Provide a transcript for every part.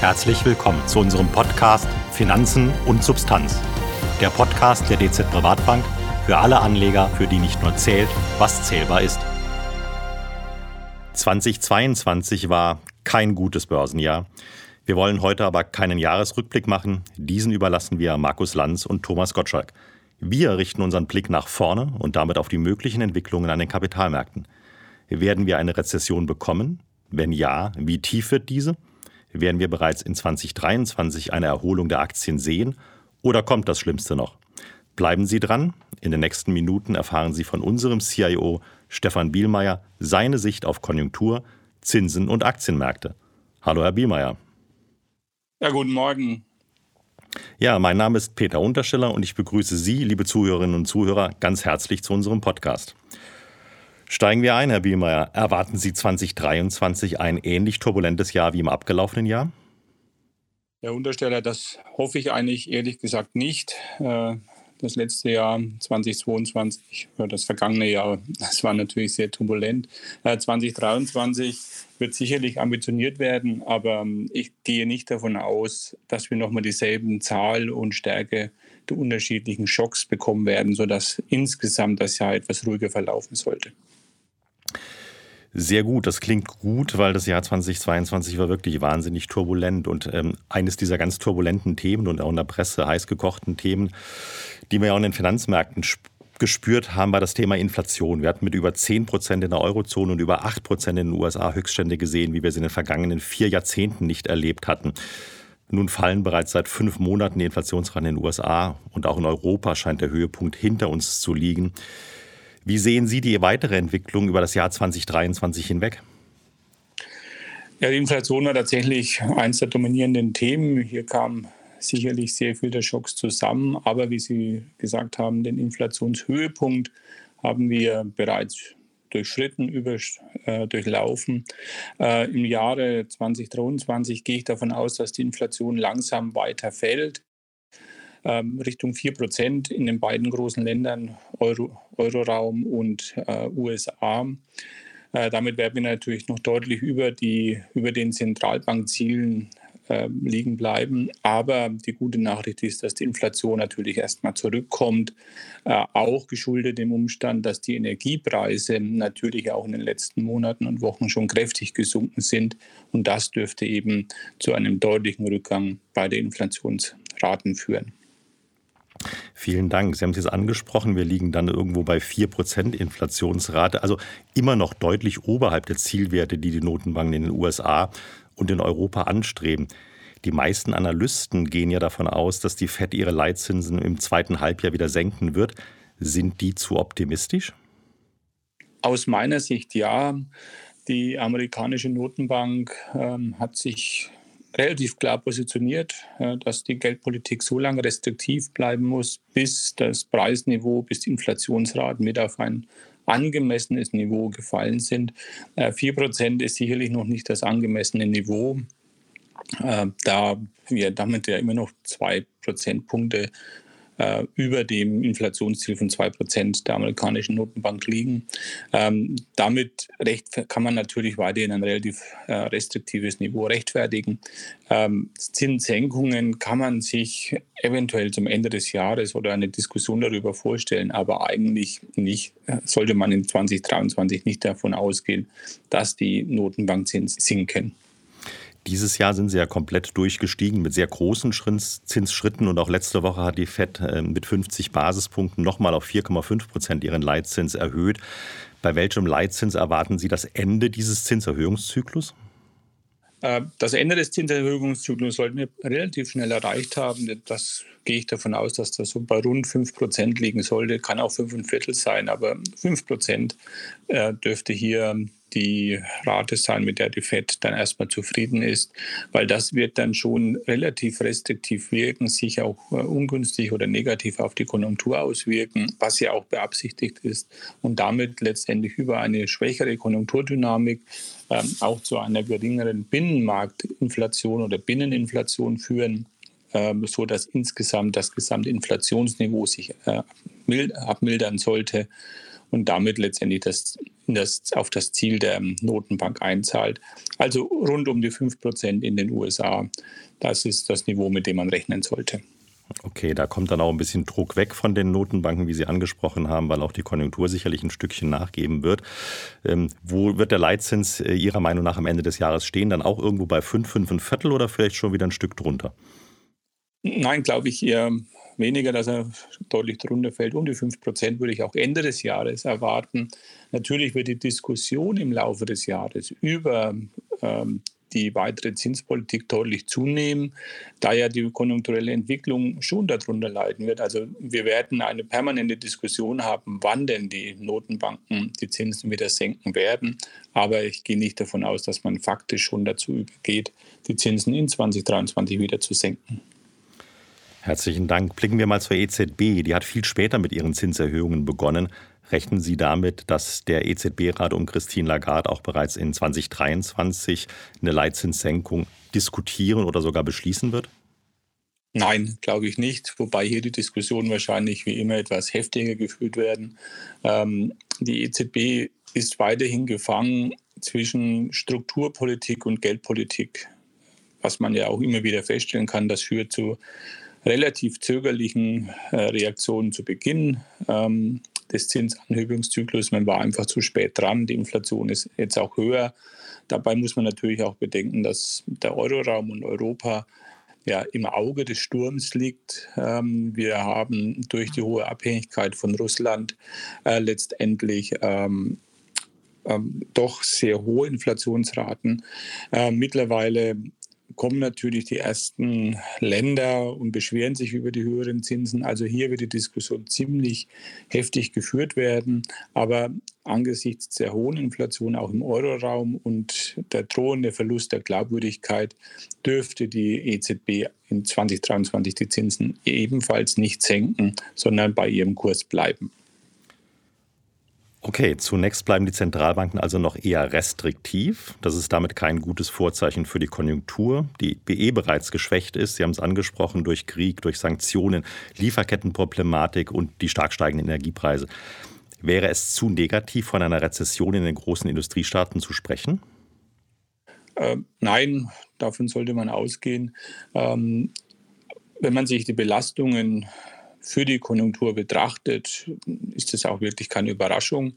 Herzlich willkommen zu unserem Podcast Finanzen und Substanz. Der Podcast der DZ Privatbank für alle Anleger, für die nicht nur zählt, was zählbar ist. 2022 war kein gutes Börsenjahr. Wir wollen heute aber keinen Jahresrückblick machen. Diesen überlassen wir Markus Lanz und Thomas Gottschalk. Wir richten unseren Blick nach vorne und damit auf die möglichen Entwicklungen an den Kapitalmärkten. Werden wir eine Rezession bekommen? Wenn ja, wie tief wird diese? Werden wir bereits in 2023 eine Erholung der Aktien sehen oder kommt das Schlimmste noch? Bleiben Sie dran. In den nächsten Minuten erfahren Sie von unserem CIO Stefan Bielmeier seine Sicht auf Konjunktur, Zinsen und Aktienmärkte. Hallo, Herr Bielmeier. Ja, guten Morgen. Ja, mein Name ist Peter Untersteller und ich begrüße Sie, liebe Zuhörerinnen und Zuhörer, ganz herzlich zu unserem Podcast. Steigen wir ein, Herr Bielmeier. Erwarten Sie 2023 ein ähnlich turbulentes Jahr wie im abgelaufenen Jahr? Herr Untersteller, das hoffe ich eigentlich ehrlich gesagt nicht. Äh, das letzte Jahr 2022, das vergangene Jahr, das war natürlich sehr turbulent. 2023 äh, wird sicherlich ambitioniert werden, aber ähm, ich gehe nicht davon aus, dass wir nochmal dieselben Zahl und Stärke der unterschiedlichen Schocks bekommen werden, sodass insgesamt das Jahr etwas ruhiger verlaufen sollte. Sehr gut, das klingt gut, weil das Jahr 2022 war wirklich wahnsinnig turbulent. Und ähm, eines dieser ganz turbulenten Themen und auch in der Presse heiß gekochten Themen, die wir ja auch in den Finanzmärkten gespürt haben, war das Thema Inflation. Wir hatten mit über 10 Prozent in der Eurozone und über 8 Prozent in den USA Höchststände gesehen, wie wir sie in den vergangenen vier Jahrzehnten nicht erlebt hatten. Nun fallen bereits seit fünf Monaten die Inflationsraten in den USA und auch in Europa scheint der Höhepunkt hinter uns zu liegen. Wie sehen Sie die weitere Entwicklung über das Jahr 2023 hinweg? Ja, die Inflation war tatsächlich eines der dominierenden Themen. Hier kam sicherlich sehr viel der Schocks zusammen. Aber wie Sie gesagt haben, den Inflationshöhepunkt haben wir bereits durchschritten, über, äh, durchlaufen. Äh, Im Jahre 2023 gehe ich davon aus, dass die Inflation langsam weiter fällt. Ähm, Richtung 4 Prozent in den beiden großen Ländern Euro, Euroraum und äh, USA. Äh, damit werden wir natürlich noch deutlich über, die, über den Zentralbankzielen äh, liegen bleiben. Aber die gute Nachricht ist, dass die Inflation natürlich erstmal zurückkommt, äh, auch geschuldet dem Umstand, dass die Energiepreise natürlich auch in den letzten Monaten und Wochen schon kräftig gesunken sind. Und das dürfte eben zu einem deutlichen Rückgang bei den Inflationsraten führen. Vielen Dank. Sie haben es jetzt angesprochen, wir liegen dann irgendwo bei 4% Inflationsrate, also immer noch deutlich oberhalb der Zielwerte, die die Notenbanken in den USA und in Europa anstreben. Die meisten Analysten gehen ja davon aus, dass die Fed ihre Leitzinsen im zweiten Halbjahr wieder senken wird. Sind die zu optimistisch? Aus meiner Sicht ja. Die amerikanische Notenbank ähm, hat sich relativ klar positioniert, dass die Geldpolitik so lange restriktiv bleiben muss, bis das Preisniveau, bis die Inflationsraten wieder auf ein angemessenes Niveau gefallen sind. Äh, vier Prozent ist sicherlich noch nicht das angemessene Niveau, äh, da wir damit ja immer noch zwei Prozentpunkte äh, über dem Inflationsziel von 2% der amerikanischen Notenbank liegen. Ähm, damit recht, kann man natürlich weiterhin ein relativ äh, restriktives Niveau rechtfertigen. Ähm, Zinssenkungen kann man sich eventuell zum Ende des Jahres oder eine Diskussion darüber vorstellen, aber eigentlich nicht, äh, sollte man in 2023 nicht davon ausgehen, dass die Notenbankzinsen sinken. Dieses Jahr sind sie ja komplett durchgestiegen mit sehr großen Zinsschritten und auch letzte Woche hat die Fed äh, mit 50 Basispunkten nochmal auf 4,5 Prozent ihren Leitzins erhöht. Bei welchem Leitzins erwarten Sie das Ende dieses Zinserhöhungszyklus? Äh, das Ende des Zinserhöhungszyklus sollten wir relativ schnell erreicht haben. Das gehe ich davon aus, dass das so bei rund 5 Prozent liegen sollte. Kann auch 5 Viertel sein, aber 5 Prozent äh, dürfte hier die Rate sein, mit der die FED dann erstmal zufrieden ist, weil das wird dann schon relativ restriktiv wirken, sich auch äh, ungünstig oder negativ auf die Konjunktur auswirken, was ja auch beabsichtigt ist und damit letztendlich über eine schwächere Konjunkturdynamik ähm, auch zu einer geringeren Binnenmarktinflation oder Binneninflation führen, ähm, so dass insgesamt das gesamte Inflationsniveau sich äh, abmildern sollte und damit letztendlich das, das, auf das Ziel der Notenbank einzahlt. Also rund um die 5 Prozent in den USA. Das ist das Niveau, mit dem man rechnen sollte. Okay, da kommt dann auch ein bisschen Druck weg von den Notenbanken, wie Sie angesprochen haben, weil auch die Konjunktur sicherlich ein Stückchen nachgeben wird. Ähm, wo wird der Leitzins äh, Ihrer Meinung nach am Ende des Jahres stehen? Dann auch irgendwo bei 5, 5, ein Viertel oder vielleicht schon wieder ein Stück drunter? Nein, glaube ich eher weniger, dass er deutlich drunter fällt. Um die 5 Prozent würde ich auch Ende des Jahres erwarten. Natürlich wird die Diskussion im Laufe des Jahres über ähm, die weitere Zinspolitik deutlich zunehmen, da ja die konjunkturelle Entwicklung schon darunter leiden wird. Also wir werden eine permanente Diskussion haben, wann denn die Notenbanken die Zinsen wieder senken werden. Aber ich gehe nicht davon aus, dass man faktisch schon dazu übergeht, die Zinsen in 2023 wieder zu senken. Herzlichen Dank. Blicken wir mal zur EZB. Die hat viel später mit ihren Zinserhöhungen begonnen. Rechnen Sie damit, dass der EZB-Rat um Christine Lagarde auch bereits in 2023 eine Leitzinssenkung diskutieren oder sogar beschließen wird? Nein, glaube ich nicht. Wobei hier die Diskussionen wahrscheinlich wie immer etwas heftiger geführt werden. Ähm, die EZB ist weiterhin gefangen zwischen Strukturpolitik und Geldpolitik. Was man ja auch immer wieder feststellen kann, das führt zu relativ zögerlichen äh, Reaktionen zu Beginn. Ähm, des Zinsanhebungszyklus. Man war einfach zu spät dran. Die Inflation ist jetzt auch höher. Dabei muss man natürlich auch bedenken, dass der Euroraum und Europa ja im Auge des Sturms liegt. Ähm, wir haben durch die hohe Abhängigkeit von Russland äh, letztendlich ähm, ähm, doch sehr hohe Inflationsraten. Äh, mittlerweile kommen natürlich die ersten Länder und beschweren sich über die höheren Zinsen. Also hier wird die Diskussion ziemlich heftig geführt werden. Aber angesichts der hohen Inflation auch im Euroraum und der drohende Verlust der Glaubwürdigkeit dürfte die EZB in 2023 die Zinsen ebenfalls nicht senken, sondern bei ihrem Kurs bleiben. Okay, zunächst bleiben die Zentralbanken also noch eher restriktiv. Das ist damit kein gutes Vorzeichen für die Konjunktur, die eh bereits geschwächt ist. Sie haben es angesprochen durch Krieg, durch Sanktionen, Lieferkettenproblematik und die stark steigenden Energiepreise. Wäre es zu negativ, von einer Rezession in den großen Industriestaaten zu sprechen? Äh, nein, davon sollte man ausgehen. Ähm, wenn man sich die Belastungen für die Konjunktur betrachtet, ist das auch wirklich keine Überraschung.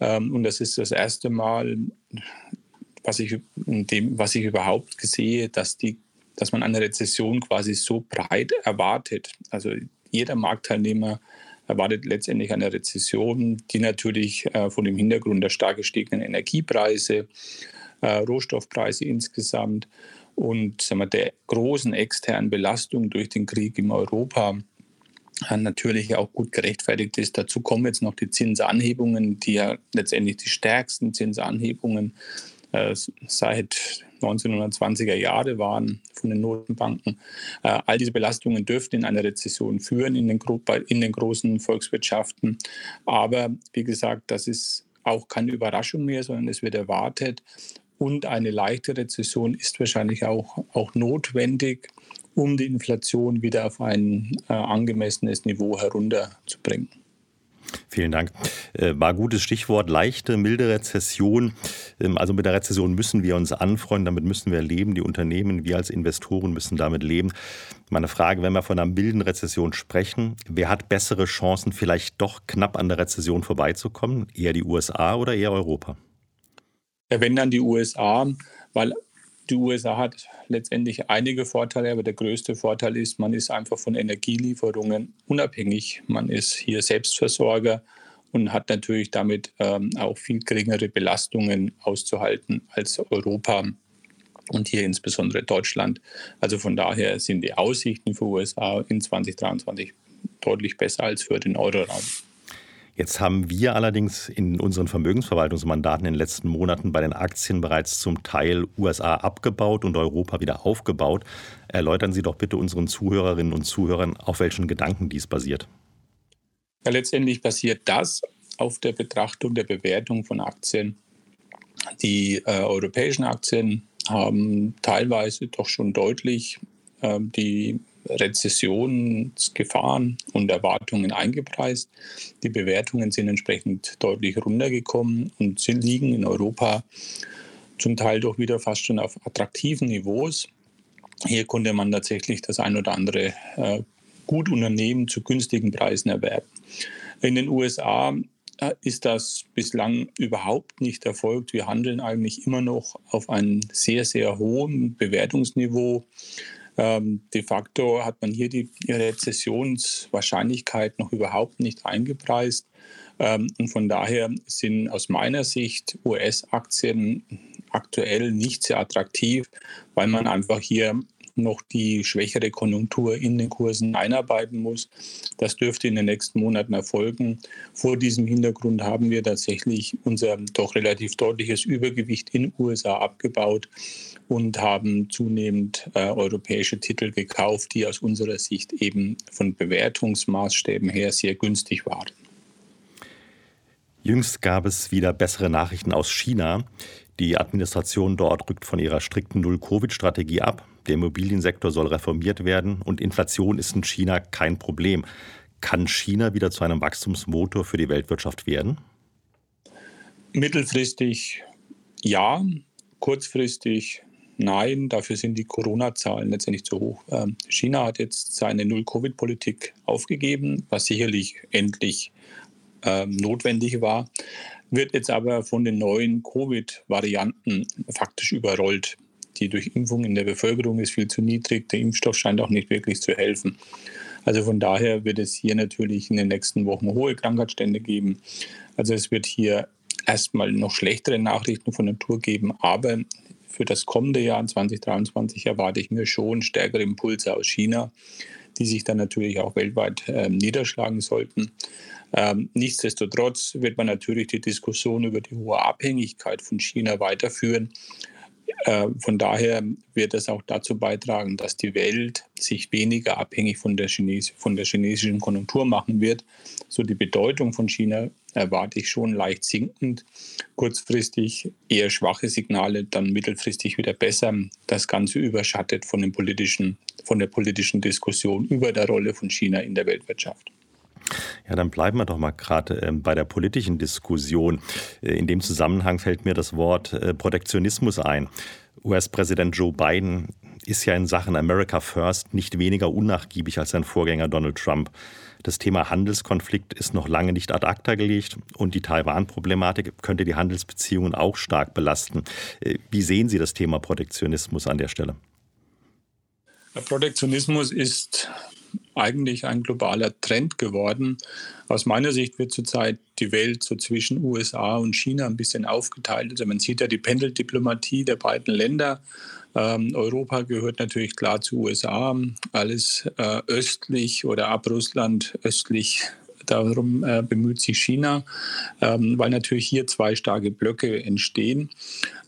Ähm, und das ist das erste Mal, was ich, dem, was ich überhaupt sehe, dass, die, dass man eine Rezession quasi so breit erwartet. Also jeder Marktteilnehmer erwartet letztendlich eine Rezession, die natürlich äh, von dem Hintergrund der stark gestiegenen Energiepreise, äh, Rohstoffpreise insgesamt und sagen wir, der großen externen Belastung durch den Krieg in Europa natürlich auch gut gerechtfertigt ist. Dazu kommen jetzt noch die Zinsanhebungen, die ja letztendlich die stärksten Zinsanhebungen äh, seit 1920er Jahre waren von den Notenbanken. Äh, all diese Belastungen dürften in eine Rezession führen in den, in den großen Volkswirtschaften. Aber wie gesagt, das ist auch keine Überraschung mehr, sondern es wird erwartet. Und eine leichte Rezession ist wahrscheinlich auch, auch notwendig, um die Inflation wieder auf ein äh, angemessenes Niveau herunterzubringen. Vielen Dank. Äh, war gutes Stichwort, leichte, milde Rezession. Ähm, also mit der Rezession müssen wir uns anfreunden, damit müssen wir leben. Die Unternehmen, wir als Investoren müssen damit leben. Meine Frage, wenn wir von einer milden Rezession sprechen, wer hat bessere Chancen, vielleicht doch knapp an der Rezession vorbeizukommen? Eher die USA oder eher Europa? Ja, wenn dann die USA, weil die USA hat letztendlich einige Vorteile, aber der größte Vorteil ist, man ist einfach von Energielieferungen unabhängig. Man ist hier Selbstversorger und hat natürlich damit ähm, auch viel geringere Belastungen auszuhalten als Europa und hier insbesondere Deutschland. Also von daher sind die Aussichten für USA in 2023 deutlich besser als für den Euroraum. Jetzt haben wir allerdings in unseren Vermögensverwaltungsmandaten in den letzten Monaten bei den Aktien bereits zum Teil USA abgebaut und Europa wieder aufgebaut. Erläutern Sie doch bitte unseren Zuhörerinnen und Zuhörern, auf welchen Gedanken dies basiert. Ja, letztendlich basiert das auf der Betrachtung der Bewertung von Aktien. Die äh, europäischen Aktien haben teilweise doch schon deutlich äh, die Rezessionsgefahren und Erwartungen eingepreist. Die Bewertungen sind entsprechend deutlich runtergekommen und sind, liegen in Europa zum Teil doch wieder fast schon auf attraktiven Niveaus. Hier konnte man tatsächlich das ein oder andere äh, Gutunternehmen zu günstigen Preisen erwerben. In den USA äh, ist das bislang überhaupt nicht erfolgt. Wir handeln eigentlich immer noch auf einem sehr, sehr hohen Bewertungsniveau. Ähm, de facto hat man hier die Rezessionswahrscheinlichkeit noch überhaupt nicht eingepreist. Ähm, und von daher sind aus meiner Sicht US-Aktien aktuell nicht sehr attraktiv, weil man einfach hier noch die schwächere Konjunktur in den Kursen einarbeiten muss. Das dürfte in den nächsten Monaten erfolgen. Vor diesem Hintergrund haben wir tatsächlich unser doch relativ deutliches Übergewicht in USA abgebaut und haben zunehmend äh, europäische Titel gekauft, die aus unserer Sicht eben von Bewertungsmaßstäben her sehr günstig waren. Jüngst gab es wieder bessere Nachrichten aus China. Die Administration dort rückt von ihrer strikten Null-Covid-Strategie ab. Der Immobiliensektor soll reformiert werden und Inflation ist in China kein Problem. Kann China wieder zu einem Wachstumsmotor für die Weltwirtschaft werden? Mittelfristig ja, kurzfristig nein. Dafür sind die Corona-Zahlen letztendlich zu hoch. Ähm, China hat jetzt seine Null-Covid-Politik aufgegeben, was sicherlich endlich ähm, notwendig war wird jetzt aber von den neuen Covid-Varianten faktisch überrollt. Die Durchimpfung in der Bevölkerung ist viel zu niedrig. Der Impfstoff scheint auch nicht wirklich zu helfen. Also von daher wird es hier natürlich in den nächsten Wochen hohe Krankheitsstände geben. Also es wird hier erstmal noch schlechtere Nachrichten von Natur geben, aber für das kommende Jahr 2023 erwarte ich mir schon stärkere Impulse aus China, die sich dann natürlich auch weltweit äh, niederschlagen sollten. Ähm, nichtsdestotrotz wird man natürlich die Diskussion über die hohe Abhängigkeit von China weiterführen. Äh, von daher wird es auch dazu beitragen, dass die Welt sich weniger abhängig von der, Chines von der chinesischen Konjunktur machen wird. So die Bedeutung von China erwarte ich schon leicht sinkend. Kurzfristig eher schwache Signale, dann mittelfristig wieder besser. Das Ganze überschattet von, den politischen, von der politischen Diskussion über der Rolle von China in der Weltwirtschaft. Ja, dann bleiben wir doch mal gerade ähm, bei der politischen Diskussion. Äh, in dem Zusammenhang fällt mir das Wort äh, Protektionismus ein. US-Präsident Joe Biden ist ja in Sachen America First nicht weniger unnachgiebig als sein Vorgänger Donald Trump. Das Thema Handelskonflikt ist noch lange nicht ad acta gelegt und die Taiwan-Problematik könnte die Handelsbeziehungen auch stark belasten. Äh, wie sehen Sie das Thema Protektionismus an der Stelle? Protektionismus ist eigentlich ein globaler Trend geworden. Aus meiner Sicht wird zurzeit die Welt so zwischen USA und China ein bisschen aufgeteilt. Also man sieht ja die Pendeldiplomatie der beiden Länder. Ähm, Europa gehört natürlich klar zu USA. Alles äh, östlich oder ab Russland östlich Darum äh, bemüht sich China, ähm, weil natürlich hier zwei starke Blöcke entstehen.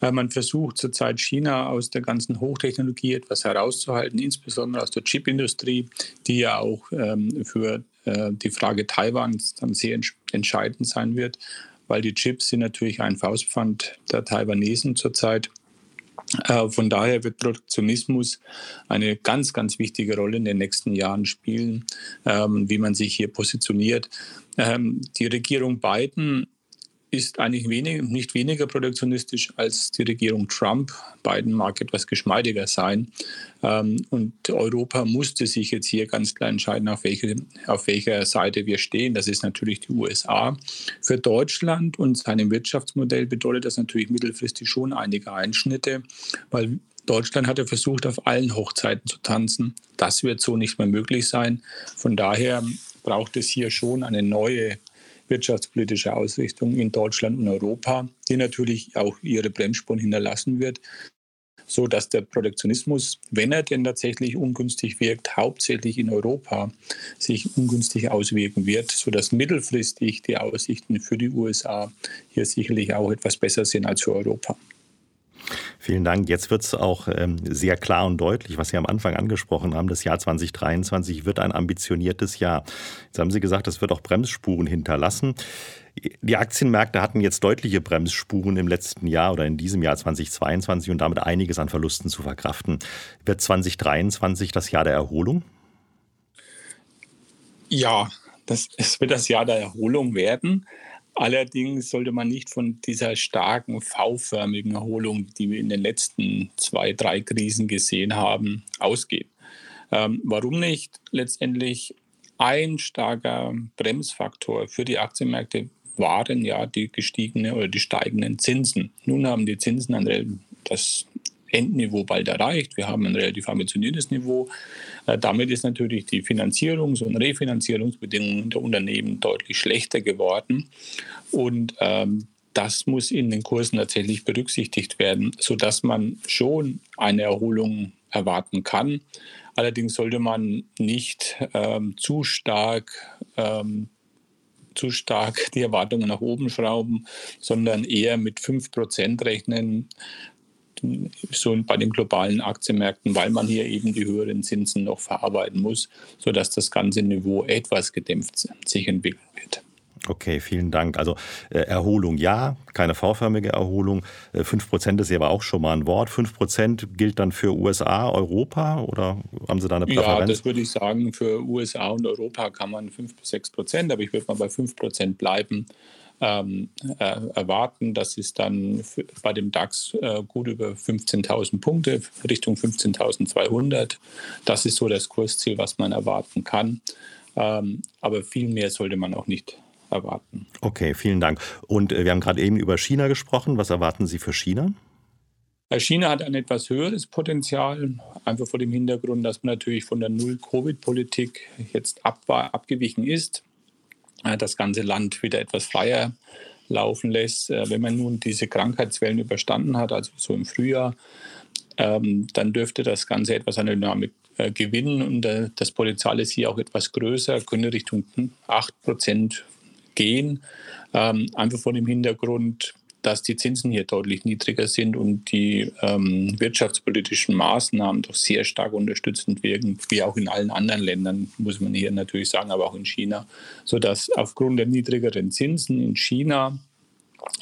Äh, man versucht zurzeit China aus der ganzen Hochtechnologie etwas herauszuhalten, insbesondere aus der Chipindustrie, die ja auch ähm, für äh, die Frage Taiwans dann sehr entscheidend sein wird, weil die Chips sind natürlich ein Faustpfand der Taiwanesen zurzeit. Äh, von daher wird Protektionismus eine ganz, ganz wichtige Rolle in den nächsten Jahren spielen, ähm, wie man sich hier positioniert. Ähm, die Regierung Biden ist eigentlich wenig, nicht weniger protektionistisch als die Regierung Trump. Biden mag etwas geschmeidiger sein. Ähm, und Europa musste sich jetzt hier ganz klar entscheiden, auf, welche, auf welcher Seite wir stehen. Das ist natürlich die USA. Für Deutschland und seinem Wirtschaftsmodell bedeutet das natürlich mittelfristig schon einige Einschnitte, weil Deutschland hat ja versucht, auf allen Hochzeiten zu tanzen. Das wird so nicht mehr möglich sein. Von daher braucht es hier schon eine neue wirtschaftspolitische Ausrichtung in Deutschland und Europa, die natürlich auch ihre Bremsspuren hinterlassen wird, so dass der Protektionismus, wenn er denn tatsächlich ungünstig wirkt, hauptsächlich in Europa sich ungünstig auswirken wird, so dass mittelfristig die Aussichten für die USA hier sicherlich auch etwas besser sind als für Europa. Vielen Dank. Jetzt wird es auch ähm, sehr klar und deutlich, was Sie am Anfang angesprochen haben. Das Jahr 2023 wird ein ambitioniertes Jahr. Jetzt haben Sie gesagt, es wird auch Bremsspuren hinterlassen. Die Aktienmärkte hatten jetzt deutliche Bremsspuren im letzten Jahr oder in diesem Jahr 2022 und damit einiges an Verlusten zu verkraften. Wird 2023 das Jahr der Erholung? Ja, das, es wird das Jahr der Erholung werden. Allerdings sollte man nicht von dieser starken V-förmigen Erholung, die wir in den letzten zwei, drei Krisen gesehen haben, ausgehen. Ähm, warum nicht? Letztendlich ein starker Bremsfaktor für die Aktienmärkte waren ja die gestiegenen oder die steigenden Zinsen. Nun haben die Zinsen ein, das Endniveau bald erreicht. Wir haben ein relativ ambitioniertes Niveau. Äh, damit ist natürlich die Finanzierungs- und Refinanzierungsbedingungen der Unternehmen deutlich schlechter geworden. Und ähm, das muss in den Kursen tatsächlich berücksichtigt werden, sodass man schon eine Erholung erwarten kann. Allerdings sollte man nicht ähm, zu stark ähm, zu stark die Erwartungen nach oben schrauben, sondern eher mit 5% rechnen, so bei den globalen Aktienmärkten, weil man hier eben die höheren Zinsen noch verarbeiten muss, sodass das ganze Niveau etwas gedämpft sich entwickeln wird. Okay, vielen Dank. Also äh, Erholung ja, keine V-förmige Erholung. Äh, 5% ist ja aber auch schon mal ein Wort. 5% gilt dann für USA, Europa oder haben Sie da eine Präferenz? Ja, das würde ich sagen, für USA und Europa kann man 5 bis 6%, aber ich würde mal bei 5% bleiben ähm, äh, erwarten. Das ist dann bei dem DAX äh, gut über 15.000 Punkte, Richtung 15.200. Das ist so das Kursziel, was man erwarten kann. Ähm, aber viel mehr sollte man auch nicht erwarten. Okay, vielen Dank. Und äh, wir haben gerade eben über China gesprochen. Was erwarten Sie für China? Äh, China hat ein etwas höheres Potenzial, einfach vor dem Hintergrund, dass man natürlich von der Null-Covid-Politik jetzt ab, abgewichen ist. Äh, das ganze Land wieder etwas freier laufen lässt. Äh, wenn man nun diese Krankheitswellen überstanden hat, also so im Frühjahr, ähm, dann dürfte das Ganze etwas an Dynamik äh, gewinnen und das Potenzial ist hier auch etwas größer, könnte Richtung 8 Prozent gehen. Ähm, einfach vor dem Hintergrund, dass die Zinsen hier deutlich niedriger sind und die ähm, wirtschaftspolitischen Maßnahmen doch sehr stark unterstützend wirken, wie auch in allen anderen Ländern, muss man hier natürlich sagen, aber auch in China, sodass aufgrund der niedrigeren Zinsen in China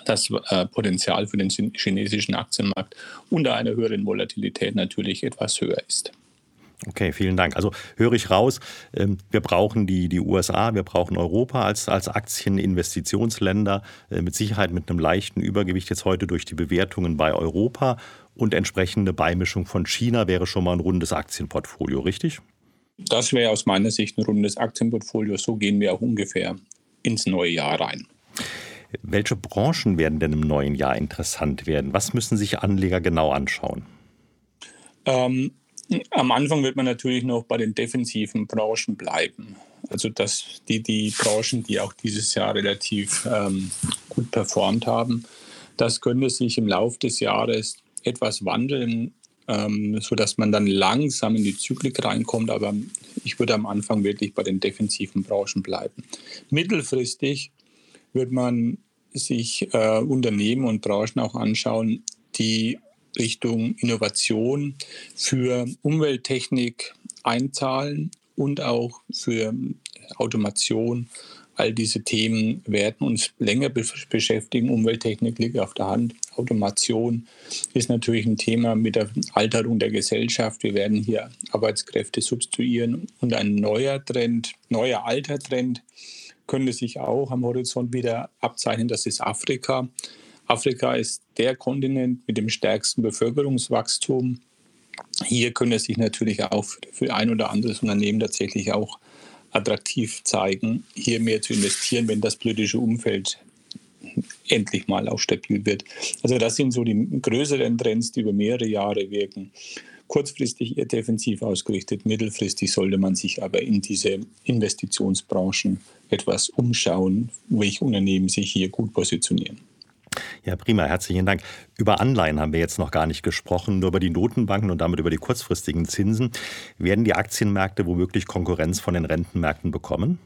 das äh, Potenzial für den chinesischen Aktienmarkt unter einer höheren Volatilität natürlich etwas höher ist. Okay, vielen Dank. Also höre ich raus, ähm, wir brauchen die, die USA, wir brauchen Europa als, als Aktieninvestitionsländer, äh, mit Sicherheit mit einem leichten Übergewicht jetzt heute durch die Bewertungen bei Europa und entsprechende Beimischung von China wäre schon mal ein rundes Aktienportfolio, richtig? Das wäre aus meiner Sicht ein rundes Aktienportfolio. So gehen wir auch ungefähr ins neue Jahr rein. Welche Branchen werden denn im neuen Jahr interessant werden? Was müssen sich Anleger genau anschauen? Ähm, am Anfang wird man natürlich noch bei den defensiven Branchen bleiben. Also dass die, die Branchen, die auch dieses Jahr relativ ähm, gut performt haben, das könnte sich im Laufe des Jahres etwas wandeln, ähm, sodass man dann langsam in die Zyklik reinkommt. Aber ich würde am Anfang wirklich bei den defensiven Branchen bleiben. Mittelfristig wird man sich äh, Unternehmen und Branchen auch anschauen, die Richtung Innovation für Umwelttechnik einzahlen und auch für Automation. All diese Themen werden uns länger beschäftigen. Umwelttechnik liegt auf der Hand. Automation ist natürlich ein Thema mit der Alterung der Gesellschaft. Wir werden hier Arbeitskräfte substituieren. Und ein neuer Trend, neuer alter Trend könnte sich auch am Horizont wieder abzeichnen. Das ist Afrika. Afrika ist der Kontinent mit dem stärksten Bevölkerungswachstum. Hier könnte es sich natürlich auch für ein oder anderes Unternehmen tatsächlich auch attraktiv zeigen, hier mehr zu investieren, wenn das politische Umfeld endlich mal auch stabil wird. Also das sind so die größeren Trends, die über mehrere Jahre wirken. Kurzfristig eher defensiv ausgerichtet, mittelfristig sollte man sich aber in diese Investitionsbranchen etwas umschauen, welche Unternehmen sich hier gut positionieren. Ja, prima, herzlichen Dank. Über Anleihen haben wir jetzt noch gar nicht gesprochen, nur über die Notenbanken und damit über die kurzfristigen Zinsen. Werden die Aktienmärkte womöglich Konkurrenz von den Rentenmärkten bekommen?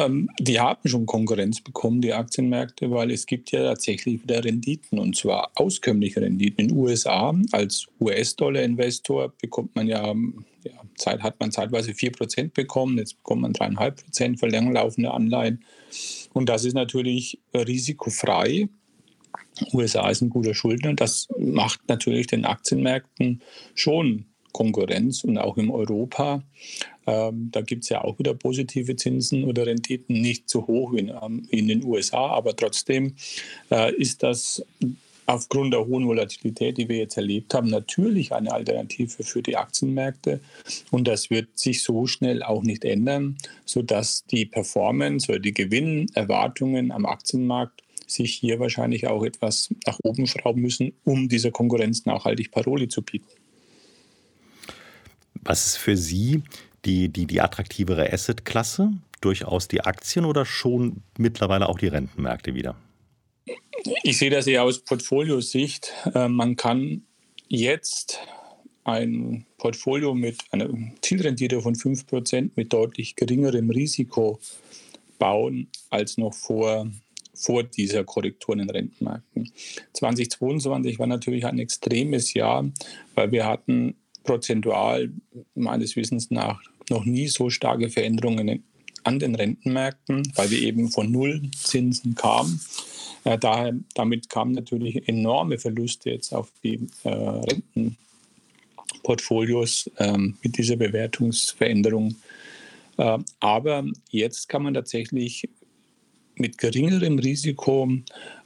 Ähm, die haben schon Konkurrenz bekommen, die Aktienmärkte, weil es gibt ja tatsächlich wieder Renditen und zwar auskömmliche Renditen. In den USA als US-Dollar-Investor bekommt man ja, ja Zeit, hat man zeitweise 4% bekommen, jetzt bekommt man 3,5% für langlaufende Anleihen. Und das ist natürlich risikofrei. USA ist ein guter Schuldner. Das macht natürlich den Aktienmärkten schon Konkurrenz und auch im Europa. Ähm, da gibt es ja auch wieder positive Zinsen oder Renditen, nicht so hoch wie in, ähm, in den USA, aber trotzdem äh, ist das aufgrund der hohen Volatilität, die wir jetzt erlebt haben, natürlich eine Alternative für die Aktienmärkte. Und das wird sich so schnell auch nicht ändern, sodass die Performance oder die Gewinnerwartungen am Aktienmarkt sich hier wahrscheinlich auch etwas nach oben schrauben müssen, um dieser Konkurrenz nachhaltig Paroli zu bieten. Was ist für Sie die, die, die attraktivere Assetklasse? Durchaus die Aktien oder schon mittlerweile auch die Rentenmärkte wieder? Ich sehe das eher aus Portfoliosicht. Äh, man kann jetzt ein Portfolio mit einer Zielrendite von 5% mit deutlich geringerem Risiko bauen als noch vor, vor dieser Korrektur in den Rentenmärkten. 2022 war natürlich ein extremes Jahr, weil wir hatten prozentual meines Wissens nach noch nie so starke Veränderungen an den Rentenmärkten, weil wir eben von Nullzinsen kamen. Äh, daher, damit kamen natürlich enorme Verluste jetzt auf die äh, Rentenportfolios ähm, mit dieser Bewertungsveränderung. Äh, aber jetzt kann man tatsächlich mit geringerem Risiko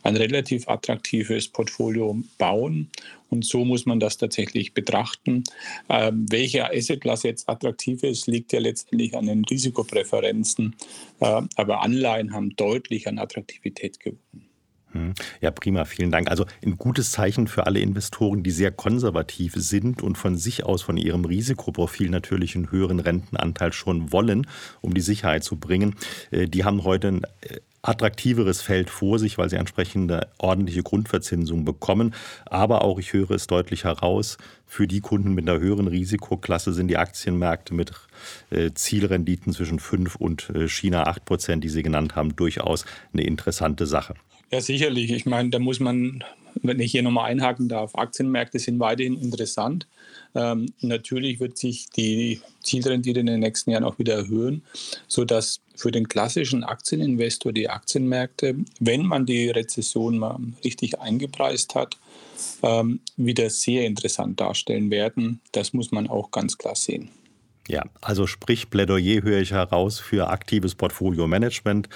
ein relativ attraktives Portfolio bauen. Und so muss man das tatsächlich betrachten. Ähm, welche Assetklasse jetzt attraktiv ist, liegt ja letztendlich an den Risikopräferenzen. Äh, aber Anleihen haben deutlich an Attraktivität gewonnen. Hm. Ja, prima, vielen Dank. Also ein gutes Zeichen für alle Investoren, die sehr konservativ sind und von sich aus von ihrem Risikoprofil natürlich einen höheren Rentenanteil schon wollen, um die Sicherheit zu bringen. Äh, die haben heute ein äh, attraktiveres Feld vor sich, weil sie entsprechende ordentliche Grundverzinsung bekommen. Aber auch, ich höre es deutlich heraus, für die Kunden mit einer höheren Risikoklasse sind die Aktienmärkte mit äh, Zielrenditen zwischen 5 und China 8 Prozent, die Sie genannt haben, durchaus eine interessante Sache. Ja, sicherlich. Ich meine, da muss man, wenn ich hier nochmal einhaken darf, Aktienmärkte sind weiterhin interessant. Ähm, natürlich wird sich die Zielrendite in den nächsten Jahren auch wieder erhöhen, sodass für den klassischen Aktieninvestor die Aktienmärkte, wenn man die Rezession mal richtig eingepreist hat, ähm, wieder sehr interessant darstellen werden. Das muss man auch ganz klar sehen. Ja, also sprich Plädoyer höre ich heraus für aktives Portfolio-Management,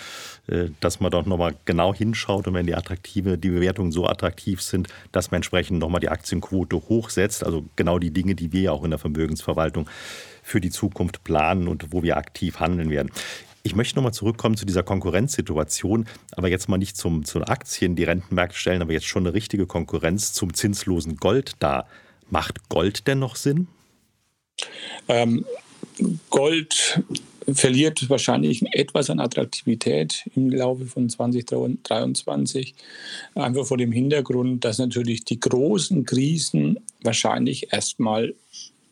äh, dass man doch nochmal genau hinschaut und wenn die attraktive, die Bewertungen so attraktiv sind, dass man entsprechend nochmal die Aktienquote hochsetzt. Also genau die Dinge, die wir ja auch in der Vermögensverwaltung für die Zukunft planen und wo wir aktiv handeln werden. Ich möchte nochmal zurückkommen zu dieser Konkurrenzsituation, aber jetzt mal nicht zum, zu Aktien, die Rentenmärkte stellen, aber jetzt schon eine richtige Konkurrenz zum zinslosen Gold dar. Macht Gold denn noch Sinn? Ähm, Gold verliert wahrscheinlich etwas an Attraktivität im Laufe von 2023. Einfach vor dem Hintergrund, dass natürlich die großen Krisen wahrscheinlich erstmal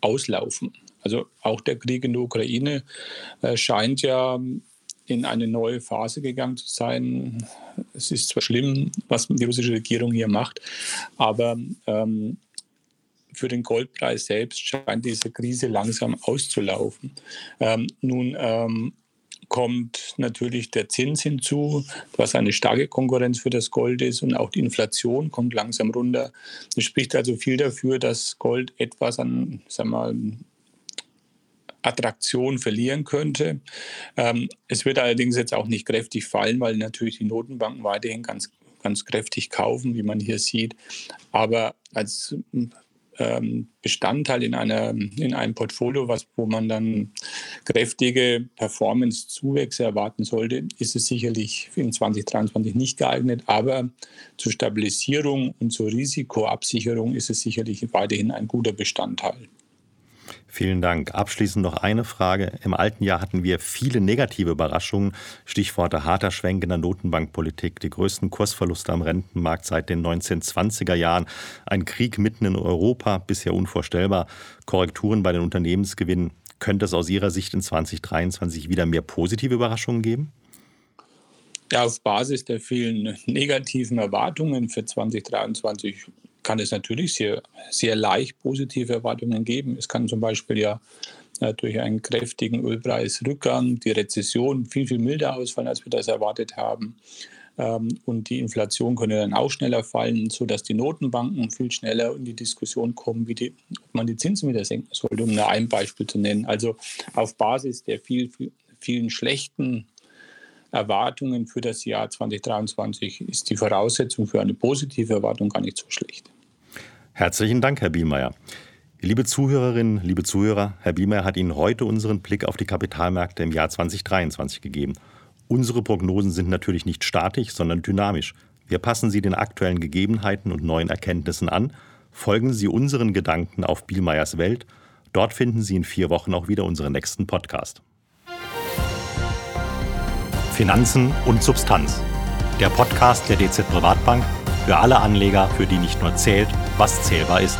auslaufen. Also auch der Krieg in der Ukraine äh, scheint ja in eine neue Phase gegangen zu sein. Es ist zwar schlimm, was die russische Regierung hier macht, aber ähm, für den Goldpreis selbst scheint diese Krise langsam auszulaufen. Ähm, nun ähm, kommt natürlich der Zins hinzu, was eine starke Konkurrenz für das Gold ist und auch die Inflation kommt langsam runter. Es spricht also viel dafür, dass Gold etwas an, sag mal, Attraktion verlieren könnte. Ähm, es wird allerdings jetzt auch nicht kräftig fallen, weil natürlich die Notenbanken weiterhin ganz, ganz kräftig kaufen, wie man hier sieht. Aber als ähm, Bestandteil in, einer, in einem Portfolio, was, wo man dann kräftige Performance-Zuwächse erwarten sollte, ist es sicherlich in 2023 nicht geeignet. Aber zur Stabilisierung und zur Risikoabsicherung ist es sicherlich weiterhin ein guter Bestandteil. Vielen Dank. Abschließend noch eine Frage. Im alten Jahr hatten wir viele negative Überraschungen. Stichworte harter Schwenk in der Notenbankpolitik, die größten Kursverluste am Rentenmarkt seit den 1920er Jahren, ein Krieg mitten in Europa, bisher unvorstellbar, Korrekturen bei den Unternehmensgewinnen. Könnte es aus Ihrer Sicht in 2023 wieder mehr positive Überraschungen geben? Ja, auf Basis der vielen negativen Erwartungen für 2023 kann es natürlich sehr, sehr leicht positive Erwartungen geben. Es kann zum Beispiel ja äh, durch einen kräftigen Ölpreisrückgang die Rezession viel, viel milder ausfallen, als wir das erwartet haben. Ähm, und die Inflation könnte dann auch schneller fallen, sodass die Notenbanken viel schneller in die Diskussion kommen, wie die, ob man die Zinsen wieder senken sollte, um nur ein Beispiel zu nennen. Also auf Basis der viel, viel, vielen schlechten Erwartungen für das Jahr 2023 ist die Voraussetzung für eine positive Erwartung gar nicht so schlecht. Herzlichen Dank, Herr Bielmeier. Liebe Zuhörerinnen, liebe Zuhörer, Herr Bielmeier hat Ihnen heute unseren Blick auf die Kapitalmärkte im Jahr 2023 gegeben. Unsere Prognosen sind natürlich nicht statisch, sondern dynamisch. Wir passen sie den aktuellen Gegebenheiten und neuen Erkenntnissen an. Folgen Sie unseren Gedanken auf Bielmeiers Welt. Dort finden Sie in vier Wochen auch wieder unseren nächsten Podcast. Finanzen und Substanz. Der Podcast der DZ Privatbank für alle Anleger, für die nicht nur zählt, was zählbar ist.